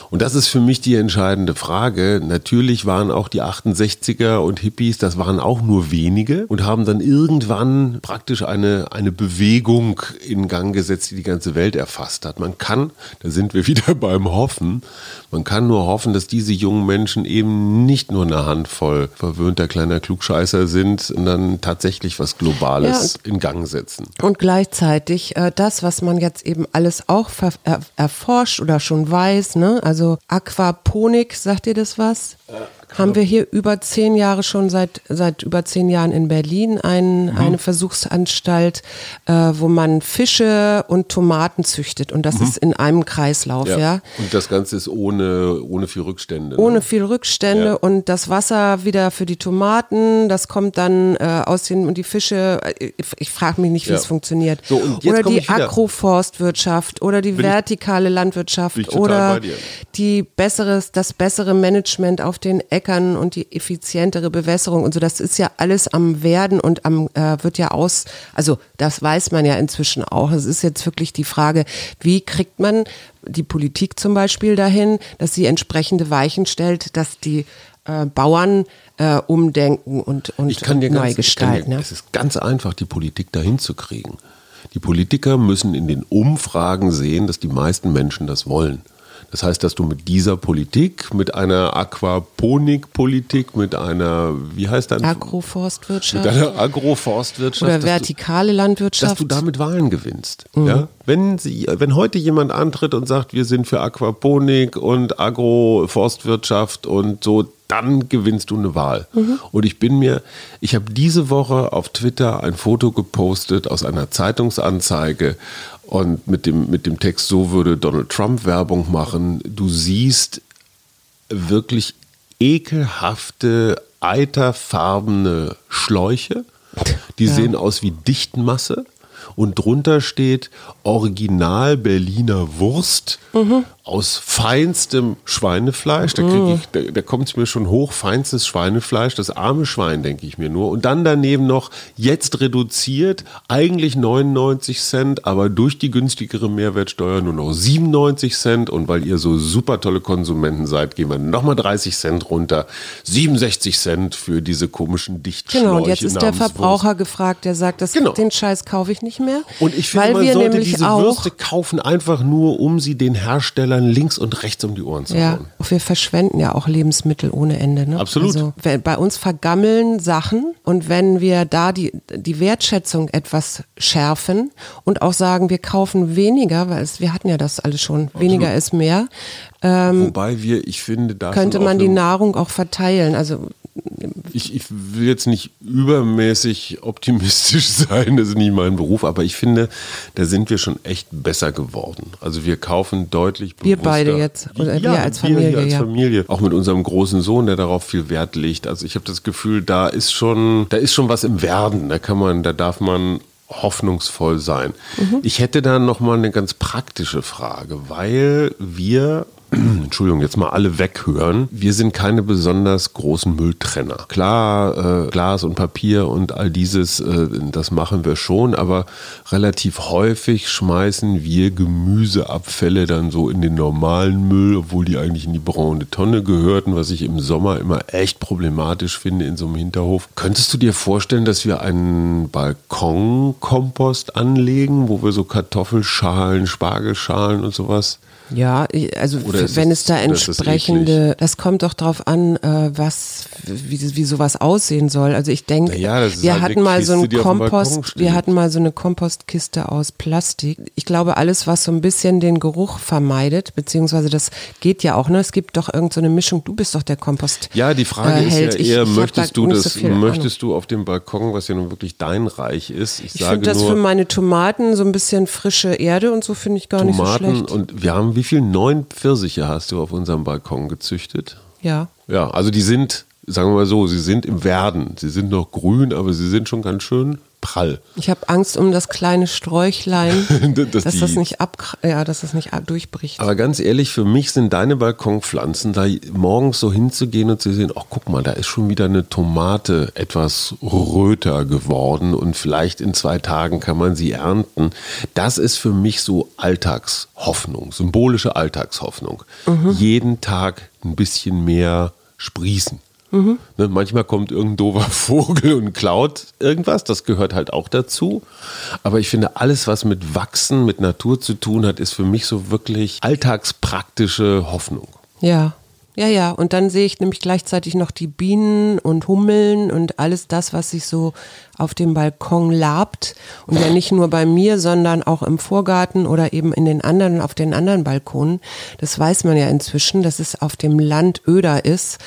Und das ist für mich die entscheidende Frage. Natürlich waren auch die 68er und Hippies, das waren auch nur wenige und haben dann irgendwann praktisch eine, eine Bewegung in Gang gesetzt, die die ganze Welt erfasst hat. Man kann, da sind wir wieder beim Hoffen, man kann nur hoffen, dass diese jungen Menschen eben nicht nur eine Handvoll verwöhnter kleiner Klugscheißer sind, sondern tatsächlich was Globales ja, in Gang setzen. Und gleichzeitig äh, das, was man jetzt eben alles auch erforscht oder schon weiß, ne? Also Aquaponik, sagt ihr das was? Haben wir hier über zehn Jahre schon seit seit über zehn Jahren in Berlin ein, Mhm. eine Versuchsanstalt, äh, wo man Fische und Tomaten züchtet und das ist in einem Kreislauf, ja. Mhm. ja. Und das Ganze ist ohne, ohne viel Rückstände. ne? Ohne viel Rückstände Ja. und das Wasser wieder für die Tomaten, das kommt dann äh, aus den und die Fische, äh, ich, ich frage mich nicht, wie Ja. es funktioniert. So, oder die. Agroforstwirtschaft oder die Bin vertikale Landwirtschaft ich total oder die besseres, das bessere Management auf den Äckern und die effizientere Bewässerung und so. Das ist ja alles am Werden und am äh, wird ja aus, also das weiß man ja inzwischen auch. Es ist jetzt wirklich die Frage, wie kriegt man die Politik zum Beispiel dahin, dass sie entsprechende Weichen stellt, dass die äh, Bauern äh, umdenken und, und ich kann dir neu ganz, gestalten. dir, ja. Es ist ganz einfach, die Politik dahin zu kriegen. Die Politiker müssen in den Umfragen sehen, dass die meisten Menschen das wollen. Das heißt, dass du mit dieser Politik, mit einer Aquaponik-Politik, mit einer, wie heißt das? Agroforstwirtschaft Mit einer Agroforstwirtschaft. oder dass du- vertikale Landwirtschaft. dass du damit Wahlen gewinnst. Mhm. Ja? Wenn, sie, wenn heute jemand antritt und sagt, wir sind für Aquaponik und Agroforstwirtschaft und so, dann gewinnst du eine Wahl. Mhm. Und ich bin mir, ich habe diese Woche auf Twitter ein Foto gepostet aus einer Zeitungsanzeige und mit dem, mit dem Text, so würde Donald Trump Werbung machen. Du siehst wirklich ekelhafte, eiterfarbene Schläuche. Die Ja. sehen aus wie Dichtmasse. Und drunter steht Original Berliner Wurst aus feinstem Schweinefleisch. Da, ich, da, da kommt es mir schon hoch, feinstes Schweinefleisch, das arme Schwein, denke ich mir nur. Und dann daneben noch jetzt reduziert, eigentlich 99 Cent, aber durch die günstigere Mehrwertsteuer nur noch 97 Cent. Und weil ihr so super tolle Konsumenten seid, gehen wir nochmal 30 Cent runter. 67 Cent für diese komischen Dichtschläuche. Genau, und jetzt ist der. Verbraucher gefragt, der sagt, das, Genau. den Scheiß kaufe ich nicht mehr. Und ich finde, weil man wir sollte nämlich diese auch, Würste kaufen, einfach nur, um sie den Herstellern links und rechts um die Ohren zu Ja, hauen. wir verschwenden ja auch Lebensmittel ohne Ende. Ne? Absolut. Also, wenn- bei uns vergammeln Sachen und wenn wir da die, die Wertschätzung etwas schärfen und auch sagen, wir kaufen weniger, weil es, wir hatten ja das alles schon, weniger ist mehr, ähm, Wobei wir, ich finde, da könnte man die Nahrung auch verteilen. Also ich, ich will jetzt nicht übermäßig optimistisch sein, das ist nicht mein Beruf, aber ich finde, da sind wir schon echt besser geworden. Also wir kaufen deutlich Wir bewusster. beide jetzt, oder wir als Familie, als ja. Familie. Auch mit unserem großen Sohn, der darauf viel Wert legt. Also ich habe das Gefühl, da ist schon, da ist schon was im Werden. Da kann man, da darf man hoffnungsvoll sein. Mhm. Ich hätte da noch mal eine ganz praktische Frage, weil wir Entschuldigung, jetzt mal alle weghören. Wir sind keine besonders großen Mülltrenner. Klar, äh, Glas und Papier und all dieses, äh, das machen wir schon, aber relativ häufig schmeißen wir Gemüseabfälle dann so in den normalen Müll, obwohl die eigentlich in die braune Tonne gehörten, was ich im Sommer immer echt problematisch finde in so einem Hinterhof. Könntest du dir vorstellen, dass wir einen Balkonkompost anlegen, wo wir so Kartoffelschalen, Spargelschalen und sowas Ja, also Oder ist wenn es- es da entsprechende, das kommt doch drauf an, äh, was, wie, wie sowas aussehen soll. Also ich denke, Naja, das wir halt hatten mal so Kiste, einen dem Balkon Kompost, wir hatten mal so eine Kompostkiste aus Plastik. Ich glaube, alles, was so ein bisschen den Geruch vermeidet, beziehungsweise das geht ja auch, ne? Es gibt doch irgendeine so eine Mischung. Du bist doch der Kompost. Ja, die Frage äh, ist ja eher, ich möchtest da du das, so viel Ahnung. möchtest du auf dem Balkon, was ja nun wirklich dein Reich ist, ich, Ich finde das für meine Tomaten so ein bisschen frische Erde und so finde ich gar nicht so Tomaten schlecht. und wir haben, wie viel neun Pfirsiche hast du auf unserem Balkon gezüchtet? ja. Ja, also die sind, sagen wir mal so, sie sind im Werden. Sie sind noch grün, aber sie sind schon ganz schön prall. Ich habe Angst um das kleine Sträuchlein, Dass dass, das nicht ab, ja, dass das nicht durchbricht. Aber ganz ehrlich, für mich sind deine Balkonpflanzen, da morgens so hinzugehen und zu sehen, ach guck mal, da ist schon wieder eine Tomate etwas röter geworden und vielleicht in zwei Tagen kann man sie ernten. Das ist für mich so Alltagshoffnung, symbolische Alltagshoffnung. Jeden Tag ein bisschen mehr sprießen. Ne, manchmal kommt irgendein doofer Vogel und klaut irgendwas, das gehört halt auch dazu. Aber ich finde, alles, was mit Wachsen, mit Natur zu tun hat, ist für mich so wirklich alltagspraktische Hoffnung. Ja, ja, ja. Und dann sehe ich nämlich gleichzeitig noch die Bienen und Hummeln und alles das, was sich so auf dem Balkon labt. Und ja nicht nur bei mir, sondern auch im Vorgarten oder eben in den anderen, auf den anderen Balkonen. Das weiß man ja inzwischen, dass es auf dem Land öder ist.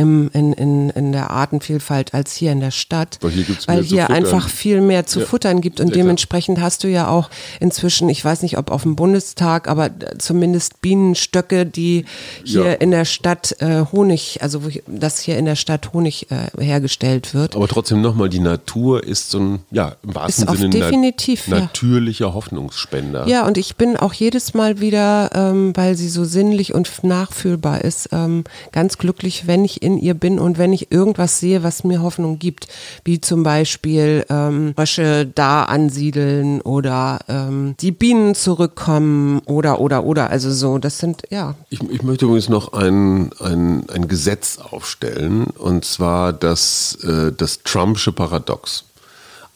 Im, in, in, in der Artenvielfalt als hier in der Stadt, Weil hier weil hier einfach viel mehr zu Ja. futtern gibt und Ja, dementsprechend hast du ja auch inzwischen, ich weiß nicht, ob auf dem Bundestag, aber zumindest Bienenstöcke, die hier Ja. in der Stadt äh, Honig, also wo dass hier in der Stadt Honig äh, hergestellt wird. Aber trotzdem nochmal, die Natur ist so ein, ja, im wahrsten Ist Sinne definitiv, ja. natürlicher Hoffnungsspender. Ja, und ich bin auch jedes Mal wieder, ähm, weil sie so sinnlich und nachfühlbar ist, ähm, ganz glücklich, wenn ich in ihr bin und wenn ich irgendwas sehe, was mir Hoffnung gibt, wie zum Beispiel ähm, Frösche da ansiedeln oder ähm, die Bienen zurückkommen oder oder oder. Also so, das sind ja Ich, ich möchte übrigens noch ein, ein, ein Gesetz aufstellen, und zwar das, äh, das Trumpsche Paradox.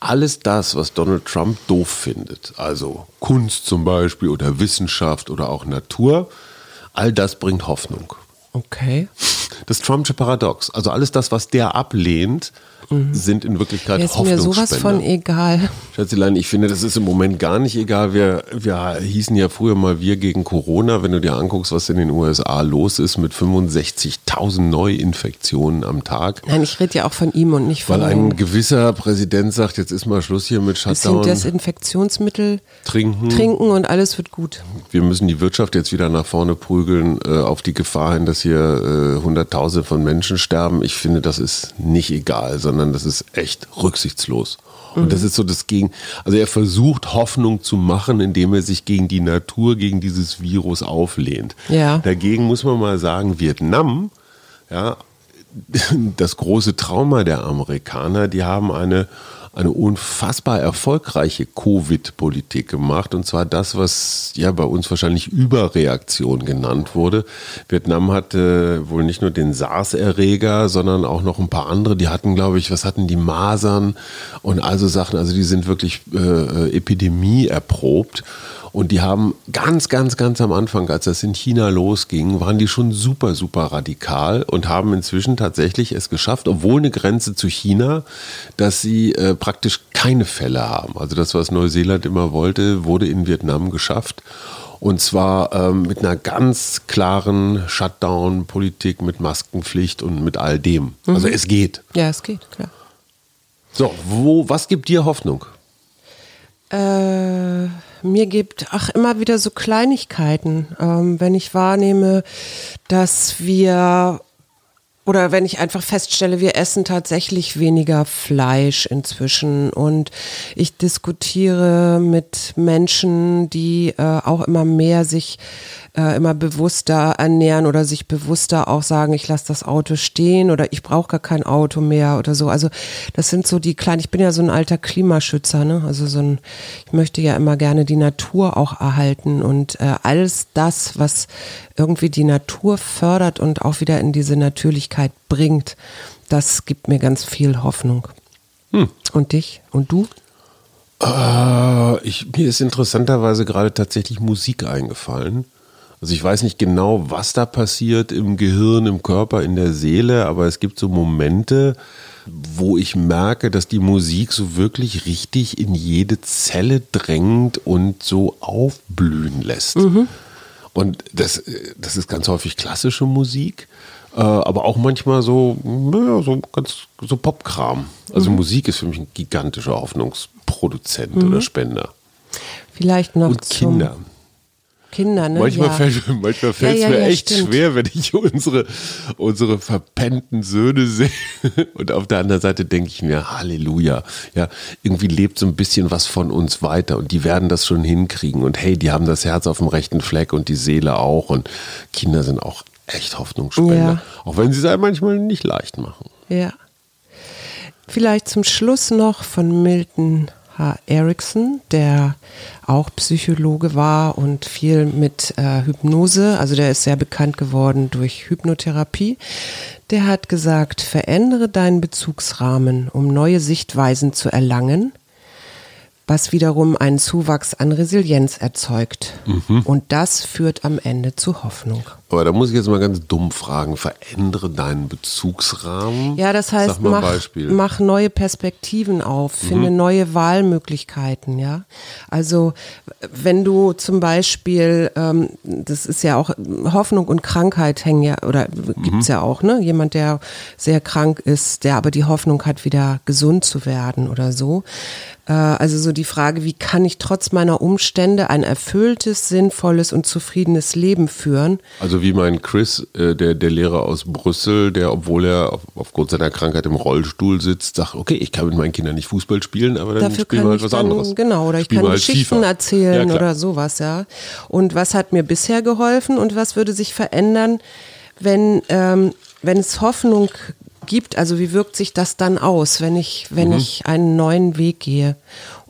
Alles das, was Donald Trump doof findet, also Kunst zum Beispiel oder Wissenschaft oder auch Natur, all das bringt Hoffnung. Okay. Das Trumpsche Paradox, also alles das, was der ablehnt, sind in Wirklichkeit Jetzt Mhm. ist mir sowas von Hoffnungsspender. egal. Schatzelein, ich finde, das ist im Moment gar nicht egal. Wir, wir hießen ja früher mal wir gegen Corona. Wenn du dir anguckst, was in den USA los ist mit 65.000 Neuinfektionen am Tag. Nein, ich rede ja auch von ihm und nicht von Weil ein gewisser Präsident sagt, jetzt ist mal Schluss hier mit bisschen Shutdown. Desinfektionsmittel Trinken. trinken und alles wird gut. Wir müssen die Wirtschaft jetzt wieder nach vorne prügeln, äh, auf die Gefahr hin, dass hier äh, Hunderttausende von Menschen sterben. Ich finde, das ist nicht egal, sondern das ist echt rücksichtslos. Und das ist so das Gegen. Also er versucht Hoffnung zu machen, indem er sich gegen die Natur, gegen dieses Virus auflehnt. Ja. Dagegen muss man mal sagen, Vietnam, ja, das große Trauma der Amerikaner, die haben eine, eine unfassbar erfolgreiche Covid-Politik gemacht. Und zwar das, was ja bei uns wahrscheinlich Überreaktion genannt wurde. Vietnam hatte wohl nicht nur den SARS-Erreger, sondern auch noch ein paar andere. Die hatten, glaube ich, was hatten die Masern und also Sachen. Also die sind wirklich äh, Epidemie erprobt. Und die haben ganz, ganz, ganz am Anfang, als das in China losging, waren die schon super, super radikal und haben inzwischen tatsächlich es geschafft, obwohl eine Grenze zu China, dass sie äh, praktisch keine Fälle haben. Also das, was Neuseeland immer wollte, wurde in Vietnam geschafft. Und zwar ähm, mit einer ganz klaren Shutdown-Politik, mit Maskenpflicht und mit all dem. Also es geht. Ja, es geht, klar. So, wo, was gibt dir Hoffnung? Äh, mir gibt, ach, immer wieder so Kleinigkeiten. Ähm, wenn ich wahrnehme, dass wir oder wenn ich einfach feststelle, wir essen tatsächlich weniger Fleisch inzwischen und ich diskutiere mit Menschen, die äh, auch immer mehr sich äh, immer bewusster ernähren oder sich bewusster auch sagen, ich lasse das Auto stehen oder ich brauche gar kein Auto mehr oder so. Also das sind so die kleinen, ich bin ja so ein alter Klimaschützer, ne? Also so ein, ich möchte ja immer gerne die Natur auch erhalten und äh, alles das, was irgendwie die Natur fördert und auch wieder in diese Natürlichkeit bringt, das gibt mir ganz viel Hoffnung. Und dich? Und du? Äh, ich, mir ist interessanterweise gerade tatsächlich Musik eingefallen. Also ich weiß nicht genau, was da passiert im Gehirn, im Körper, in der Seele, aber es gibt so Momente, wo ich merke, dass die Musik so wirklich richtig in jede Zelle drängt und so aufblühen lässt. Und das, das ist ganz häufig klassische Musik, äh, aber auch manchmal so, naja, so ganz so Popkram. Also Musik ist für mich ein gigantischer Hoffnungsproduzent oder Spender. Vielleicht noch Und zum Kinder. Kinder, ne? Manchmal ja. fällt manchmal fällt's ja, mir ja, echt stimmt. schwer, wenn ich unsere, unsere verpennten Söhne sehe. Und auf der anderen Seite denke ich mir, Halleluja. Ja, irgendwie lebt so ein bisschen was von uns weiter und die werden das schon hinkriegen. Und hey, die haben das Herz auf dem rechten Fleck und die Seele auch. Und Kinder sind auch echt Hoffnungsspender. Ja. Auch wenn sie es einem manchmal nicht leicht machen. Ja. Vielleicht zum Schluss noch von Milton H. Erickson, der auch Psychologe war und viel mit äh, Hypnose, also der ist sehr bekannt geworden durch Hypnotherapie. Der hat gesagt, verändere deinen Bezugsrahmen, um neue Sichtweisen zu erlangen. was wiederum einen Zuwachs an Resilienz erzeugt. Mhm. Und das führt am Ende zu Hoffnung. Aber da muss ich jetzt mal ganz dumm fragen, verändere deinen Bezugsrahmen. Ja, das heißt, mach. Mhm. mach neue Perspektiven auf, finde neue Wahlmöglichkeiten, ja. Also wenn du zum Beispiel, ähm, das ist ja auch Hoffnung und Krankheit hängen ja, oder gibt's ja auch, ne? Jemand, der sehr krank ist, der aber die Hoffnung hat, wieder gesund zu werden oder so. Äh, Also so die Frage, wie kann ich trotz meiner Umstände ein erfülltes, sinnvolles und zufriedenes Leben führen? Also wie mein Chris, äh, der, der Lehrer aus Brüssel, der, obwohl er auf, aufgrund seiner Krankheit im Rollstuhl sitzt, sagt, okay, ich kann mit meinen Kindern nicht Fußball spielen, aber dann Dafür spielen kann wir halt ich was dann, anderes. genau, oder ich Spielen kann halt Geschichten FIFA. erzählen Ja, oder sowas, ja. Und was hat mir bisher geholfen und was würde sich verändern, wenn, ähm, wenn es Hoffnung gibt, also wie wirkt sich das dann aus, wenn ich, wenn Mhm. ich einen neuen Weg gehe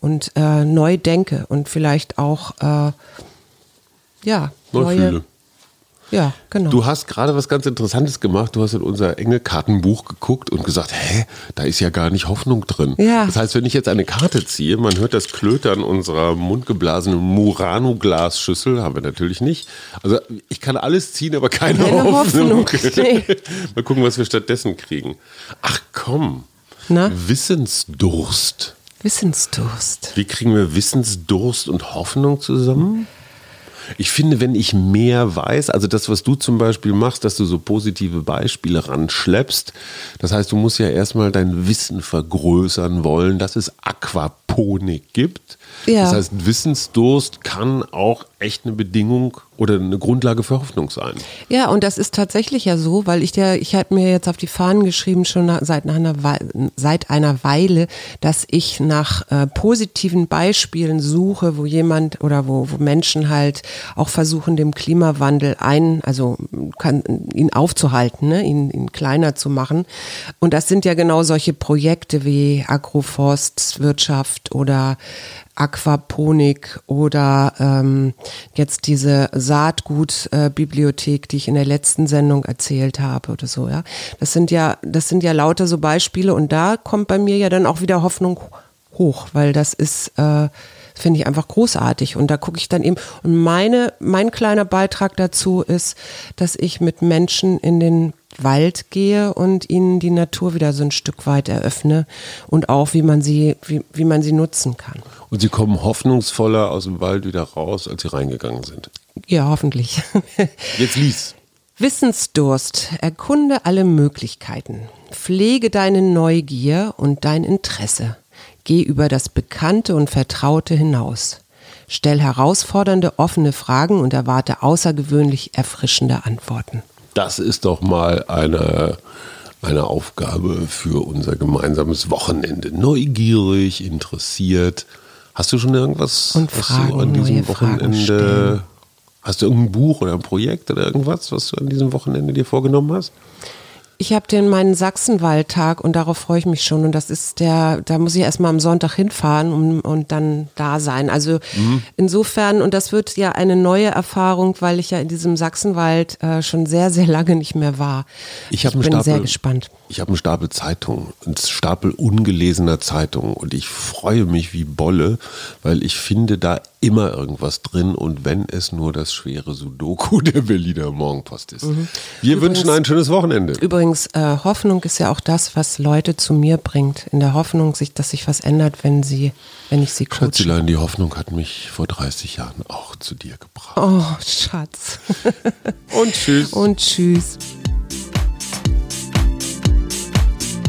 und äh, neu denke und vielleicht auch äh, ja, Neu neue, fühle. Ja, genau. Du hast gerade was ganz Interessantes gemacht. Du hast in unser Engelkartenbuch geguckt und gesagt, hä, da ist ja gar nicht Hoffnung drin. Ja. Das heißt, wenn ich jetzt eine Karte ziehe, man hört das Klötern unserer mundgeblasenen Murano-Glasschüssel, haben wir natürlich nicht. Also ich kann alles ziehen, aber keine, Keine Hoffnung. Hoffnung, nee. Mal gucken, was wir stattdessen kriegen. Ach komm, Na? Wissensdurst. Wissensdurst. Wie kriegen wir Wissensdurst und Hoffnung zusammen? Ich finde, wenn ich mehr weiß, also das, was du zum Beispiel machst, dass du so positive Beispiele ranschleppst, das heißt, du musst ja erstmal dein Wissen vergrößern wollen, dass es Aquaponik gibt. Ja. Das heißt, Wissensdurst kann auch echt eine Bedingung oder eine Grundlage für Hoffnung sein. Ja, und das ist tatsächlich ja so, weil ich der, ich hatte mir jetzt auf die Fahnen geschrieben, schon seit, einer Weile, seit einer Weile, dass ich nach äh, positiven Beispielen suche, wo jemand oder wo, wo Menschen halt auch versuchen, dem Klimawandel ein, also kann, ihn aufzuhalten, ne? ihn, ihn kleiner zu machen. Und das sind ja genau solche Projekte wie Agroforstwirtschaft oder Aquaponik oder ähm, jetzt diese Saatgutbibliothek, die ich in der letzten Sendung erzählt habe oder so, ja. Das sind ja, das sind ja lauter so Beispiele und da kommt bei mir ja dann auch wieder Hoffnung hoch, weil das ist, äh, finde ich einfach großartig und da gucke ich dann eben und meine, mein kleiner Beitrag dazu ist, dass ich mit Menschen in den Wald gehe und ihnen die Natur wieder so ein Stück weit eröffne und auch wie man sie, wie, wie man sie nutzen kann. Und sie kommen hoffnungsvoller aus dem Wald wieder raus, als sie reingegangen sind. Ja, hoffentlich. Jetzt lies. Wissensdurst. Erkunde alle Möglichkeiten. Pflege deine Neugier und dein Interesse. Geh über das Bekannte und Vertraute hinaus. Stell herausfordernde, offene Fragen und erwarte außergewöhnlich erfrischende Antworten. Das ist doch mal eine, eine Aufgabe für unser gemeinsames Wochenende. Neugierig, interessiert. Hast du schon irgendwas, Und was Fragen, du an diesem Wochenende. Hast du irgendein Buch oder ein Projekt oder irgendwas, was du an diesem Wochenende dir vorgenommen hast? Ich habe den meinen Sachsenwaldtag und darauf freue ich mich schon. Und das ist der, da muss ich erstmal am Sonntag hinfahren und, und dann da sein. Also Mhm. insofern, und das wird ja eine neue Erfahrung, weil ich ja in diesem Sachsenwald äh, schon sehr, sehr lange nicht mehr war. Ich einen bin Stapel- sehr gespannt. Ich habe einen Stapel Zeitungen, einen Stapel ungelesener Zeitungen und ich freue mich wie Bolle, weil ich finde da immer irgendwas drin und wenn es nur das schwere Sudoku der Berliner Morgenpost ist. Mhm. Wir wünschen ein schönes Wochenende. Übrigens, äh, Hoffnung ist ja auch das, was Leute zu mir bringt. In der Hoffnung, sich, dass sich was ändert, wenn sie, wenn ich sie coache. Schatzelein, die Hoffnung hat mich vor 30 Jahren auch zu dir gebracht. Oh, Schatz. Und tschüss. Und tschüss.